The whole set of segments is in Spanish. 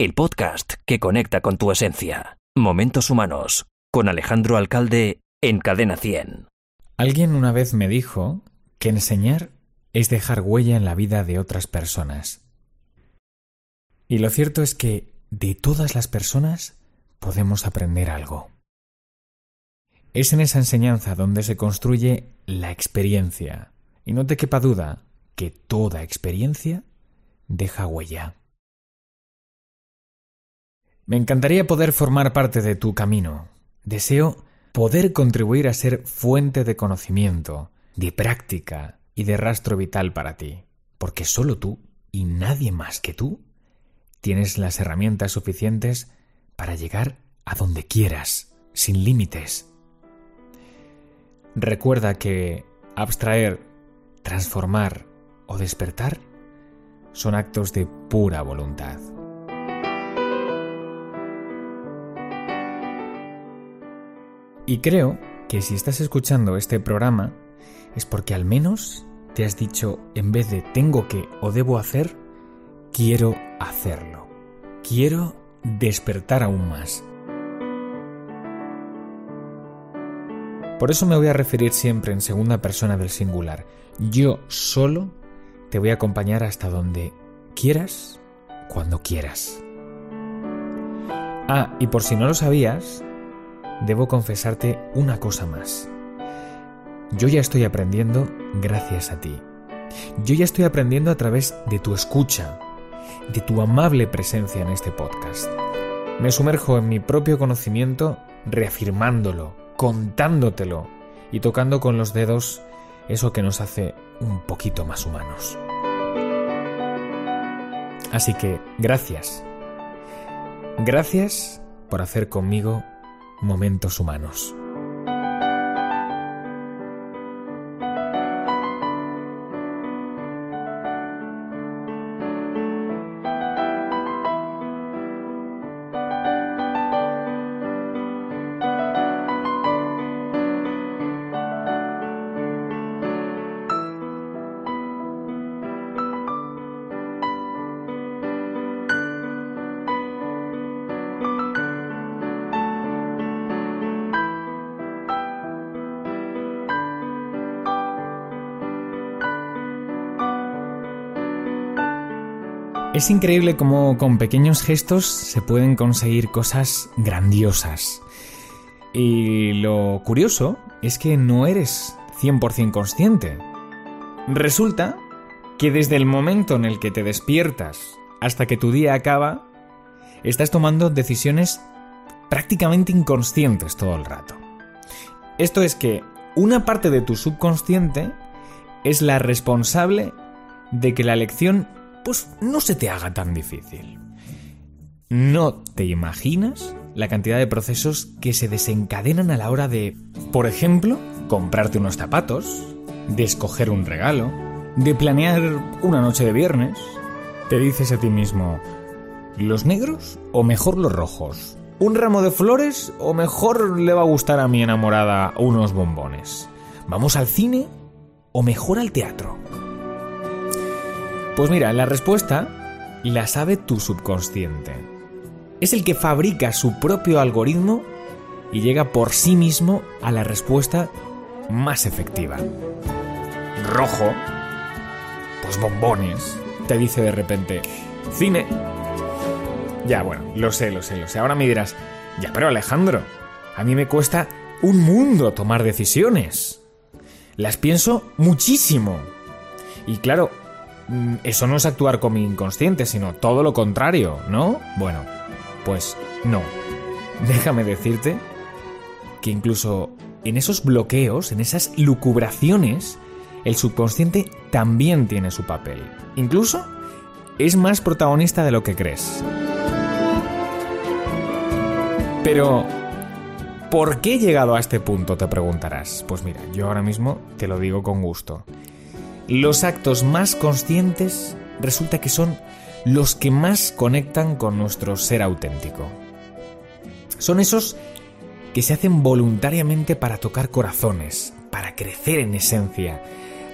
el podcast que conecta con tu esencia. Momentos Humanos, con Alejandro Alcalde en Cadena 100. Alguien una vez me dijo que enseñar es dejar huella en la vida de otras personas. Y lo cierto es que de todas las personas podemos aprender algo. Es en esa enseñanza donde se construye la experiencia. Y no te quepa duda que toda experiencia deja huella. Me encantaría poder formar parte de tu camino. Deseo poder contribuir a ser fuente de conocimiento, de práctica y de rastro vital para ti, porque solo tú y nadie más que tú tienes las herramientas suficientes para llegar a donde quieras, sin límites. Recuerda que abstraer, transformar o despertar son actos de pura voluntad. Y creo que si estás escuchando este programa es porque al menos te has dicho, en vez de tengo que o debo hacer, quiero hacerlo. Quiero despertar aún más. Por eso me voy a referir siempre en segunda persona del singular. Yo solo te voy a acompañar hasta donde quieras, cuando quieras. Ah, y por si no lo sabías, debo confesarte una cosa más. Yo ya estoy aprendiendo gracias a ti. Yo ya estoy aprendiendo a través de tu escucha, de tu amable presencia en este podcast. Me sumerjo en mi propio conocimiento reafirmándolo, contándotelo y tocando con los dedos eso que nos hace un poquito más humanos. Así que gracias. Gracias por hacer conmigo Momentos Humanos. Es increíble cómo con pequeños gestos se pueden conseguir cosas grandiosas. Y lo curioso es que no eres 100% consciente. Resulta que desde el momento en el que te despiertas hasta que tu día acaba, estás tomando decisiones prácticamente inconscientes todo el rato. Esto es que una parte de tu subconsciente es la responsable de que la lección pues no se te haga tan difícil. No te imaginas la cantidad de procesos que se desencadenan a la hora de, por ejemplo, comprarte unos zapatos, de escoger un regalo, de planear una noche de viernes. Te dices a ti mismo, ¿los negros o mejor los rojos? ¿Un ramo de flores o mejor le va a gustar a mi enamorada unos bombones? ¿Vamos al cine o mejor al teatro? Pues mira, la respuesta la sabe tu subconsciente. Es el que fabrica su propio algoritmo y llega por sí mismo a la respuesta más efectiva. Rojo, pues bombones, te dice de repente, cine. Ya, bueno, lo sé, lo sé, lo sé. Ahora me dirás, ya, pero Alejandro, a mí me cuesta un mundo tomar decisiones. Las pienso muchísimo. Y claro, eso no es actuar con mi inconsciente, sino todo lo contrario, ¿no? Bueno, pues no. Déjame decirte que incluso en esos bloqueos, en esas lucubraciones, el subconsciente también tiene su papel. Incluso es más protagonista de lo que crees. Pero, ¿por qué he llegado a este punto? Te preguntarás. Pues mira, yo ahora mismo te lo digo con gusto. Los actos más conscientes resulta que son los que más conectan con nuestro ser auténtico. Son esos que se hacen voluntariamente para tocar corazones, para crecer en esencia,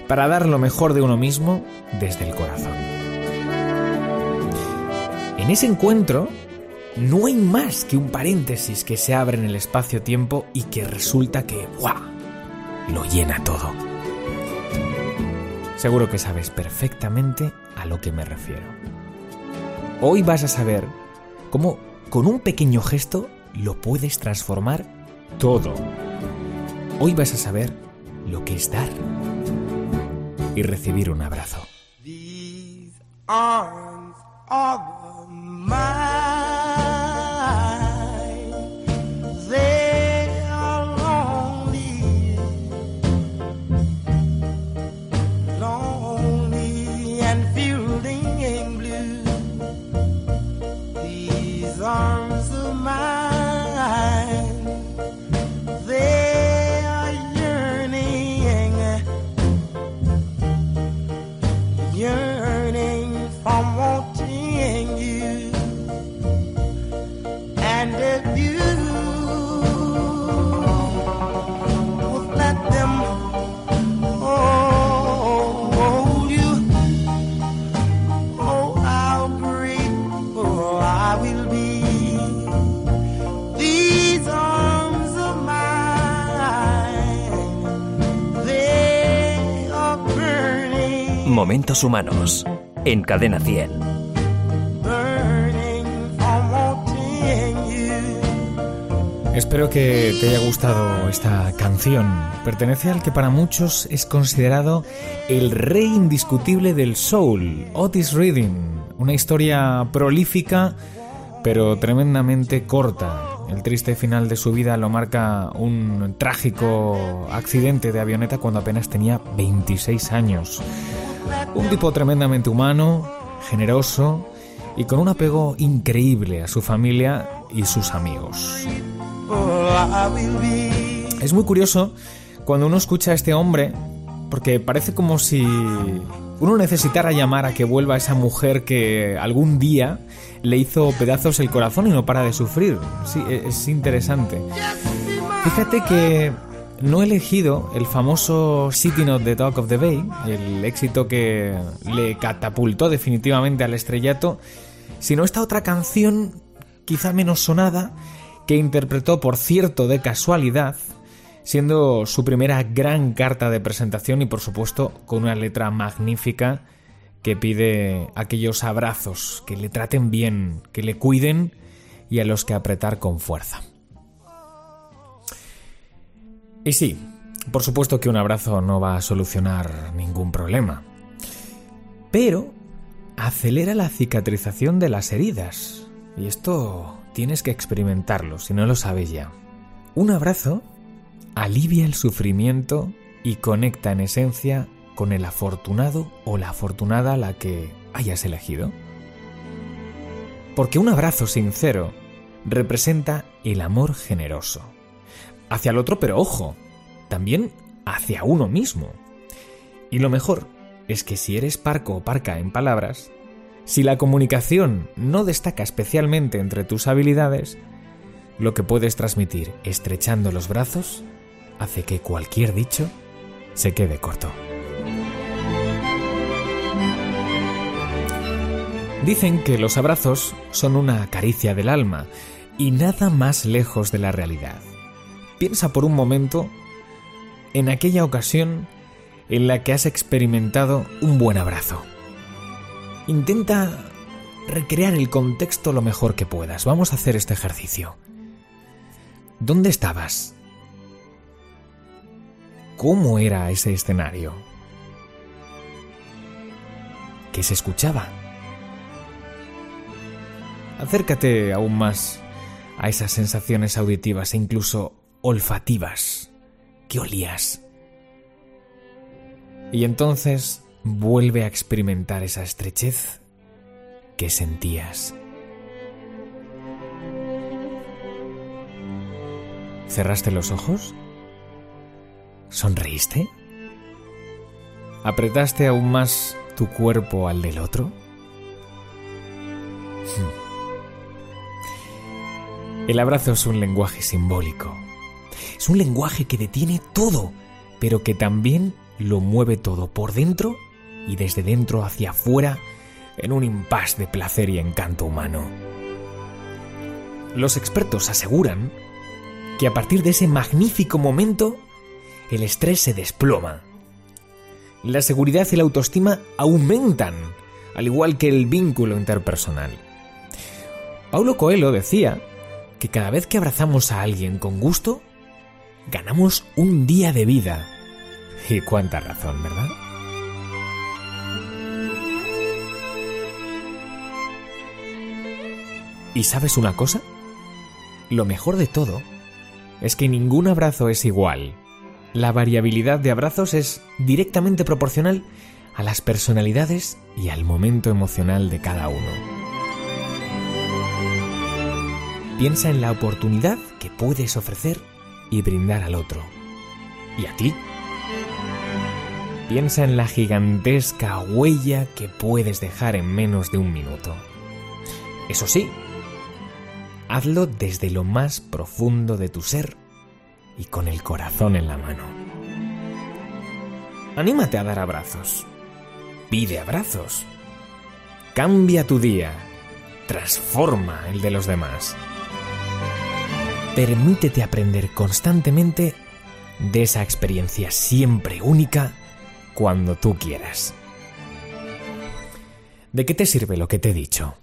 para dar lo mejor de uno mismo desde el corazón. En ese encuentro no hay más que un paréntesis que se abre en el espacio-tiempo y que resulta que, ¡guau!, lo llena todo. Seguro que sabes perfectamente a lo que me refiero. Hoy vas a saber cómo con un pequeño gesto lo puedes transformar todo. Hoy vas a saber lo que es dar y recibir un abrazo. Momentos Humanos, en Cadena 100. Espero que te haya gustado esta canción. Pertenece al que para muchos es considerado el rey indiscutible del soul, Otis Reading. Una historia prolífica, pero tremendamente corta. El triste final de su vida lo marca un trágico accidente de avioneta cuando apenas tenía 26 años. Un tipo tremendamente humano, generoso y con un apego increíble a su familia y sus amigos. Es muy curioso cuando uno escucha a este hombre, porque parece como si uno necesitara llamar a que vuelva esa mujer que algún día le hizo pedazos el corazón y no para de sufrir. Sí, e-, es interesante. Fíjate que no he elegido el famoso City Not the Talk of the Bay, el éxito que le catapultó definitivamente al estrellato, sino esta otra canción, quizá menos sonada, que interpretó, por cierto, de casualidad, siendo su primera gran carta de presentación y, por supuesto, con una letra magnífica que pide aquellos abrazos, que le traten bien, que le cuiden y a los que apretar con fuerza. Y sí, por supuesto que un abrazo no va a solucionar ningún problema. Pero acelera la cicatrización de las heridas. Y esto tienes que experimentarlo si no lo sabes ya. Un abrazo alivia el sufrimiento y conecta en esencia con el afortunado o la afortunada a la que hayas elegido. Porque un abrazo sincero representa el amor generoso hacia el otro, pero ojo, también hacia uno mismo. Y lo mejor es que si eres parco o parca en palabras, si la comunicación no destaca especialmente entre tus habilidades, lo que puedes transmitir estrechando los brazos hace que cualquier dicho se quede corto. Dicen que los abrazos son una caricia del alma y nada más lejos de la realidad. Piensa por un momento en aquella ocasión en la que has experimentado un buen abrazo. Intenta recrear el contexto lo mejor que puedas. Vamos a hacer este ejercicio. ¿Dónde estabas? ¿Cómo era ese escenario? ¿Qué se escuchaba? Acércate aún más a esas sensaciones auditivas e incluso olfativas. ¿Qué olías? Y entonces vuelve a experimentar esa estrechez que sentías. ¿Cerraste los ojos? ¿Sonreíste? ¿Apretaste aún más tu cuerpo al del otro? Hmm. El abrazo es un lenguaje simbólico es un lenguaje que detiene todo, pero que también lo mueve todo por dentro y desde dentro hacia afuera en un impas de placer y encanto humano. Los expertos aseguran que a partir de ese magnífico momento el estrés se desploma. La seguridad y la autoestima aumentan, al igual que el vínculo interpersonal. Paulo Coelho decía que cada vez que abrazamos a alguien con gusto, ganamos un día de vida. Y cuánta razón, ¿verdad? ¿Y sabes una cosa? Lo mejor de todo es que ningún abrazo es igual. La variabilidad de abrazos es directamente proporcional a las personalidades y al momento emocional de cada uno. Piensa en la oportunidad que puedes ofrecer y brindar al otro. ¿Y a ti? Piensa en la gigantesca huella que puedes dejar en menos de un minuto. Eso sí, hazlo desde lo más profundo de tu ser y con el corazón en la mano. Anímate a dar abrazos. Pide abrazos. Cambia tu día. Transforma el de los demás. Permítete aprender constantemente de esa experiencia siempre única cuando tú quieras. ¿De qué te sirve lo que te he dicho?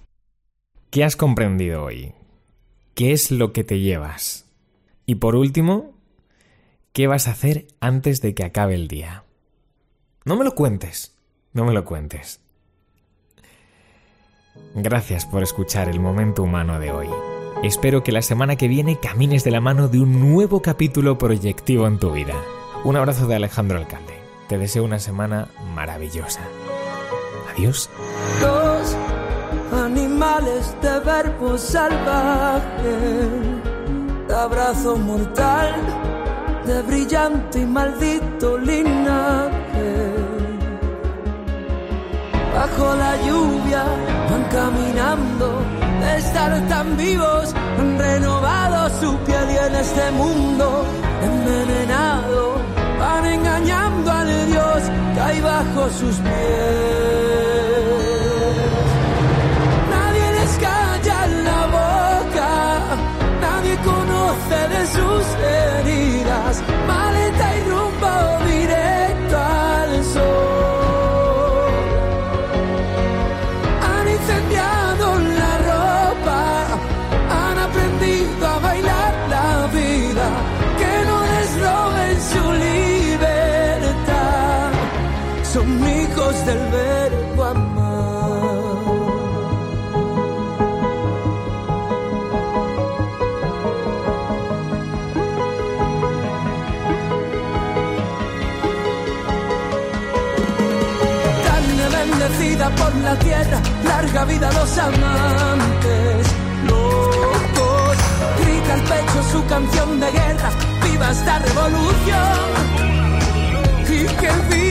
¿Qué has comprendido hoy? ¿Qué es lo que te llevas? Y por último, ¿qué vas a hacer antes de que acabe el día? No me lo cuentes, no me lo cuentes. Gracias por escuchar el momento humano de hoy. Espero que la semana que viene camines de la mano de un nuevo capítulo proyectivo en tu vida. Un abrazo de Alejandro Alcalde. Te deseo una semana maravillosa. Adiós animales de verbo salvaje, de abrazo mortal, de brillante y maldito linaje. Bajo la lluvia van caminando, de estar tan vivos, han renovado su piel y en este mundo envenenado van engañando al Dios que hay bajo sus pies. Hijos del verbo amor. por la tierra, larga vida a los amantes locos. Grita al pecho su canción de guerra, viva esta revolución. Y que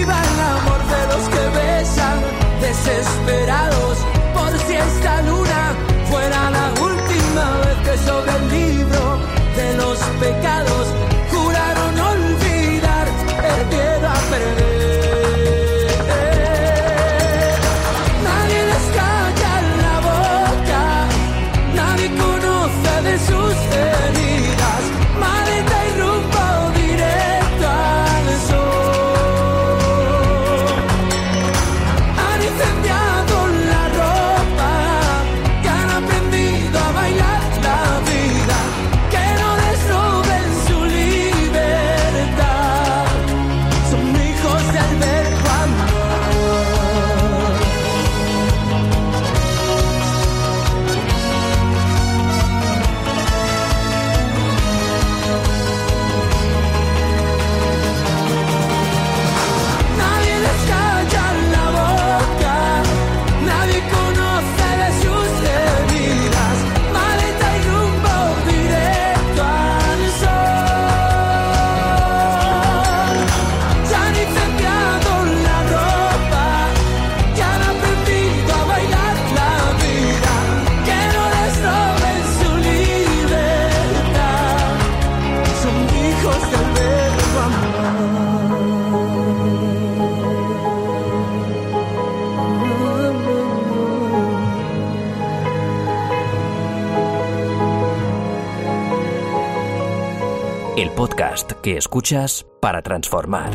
El podcast que escuchas para transformar.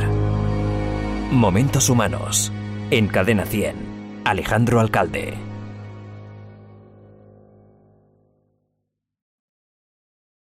Momentos Humanos. En Cadena 100. Alejandro Alcalde.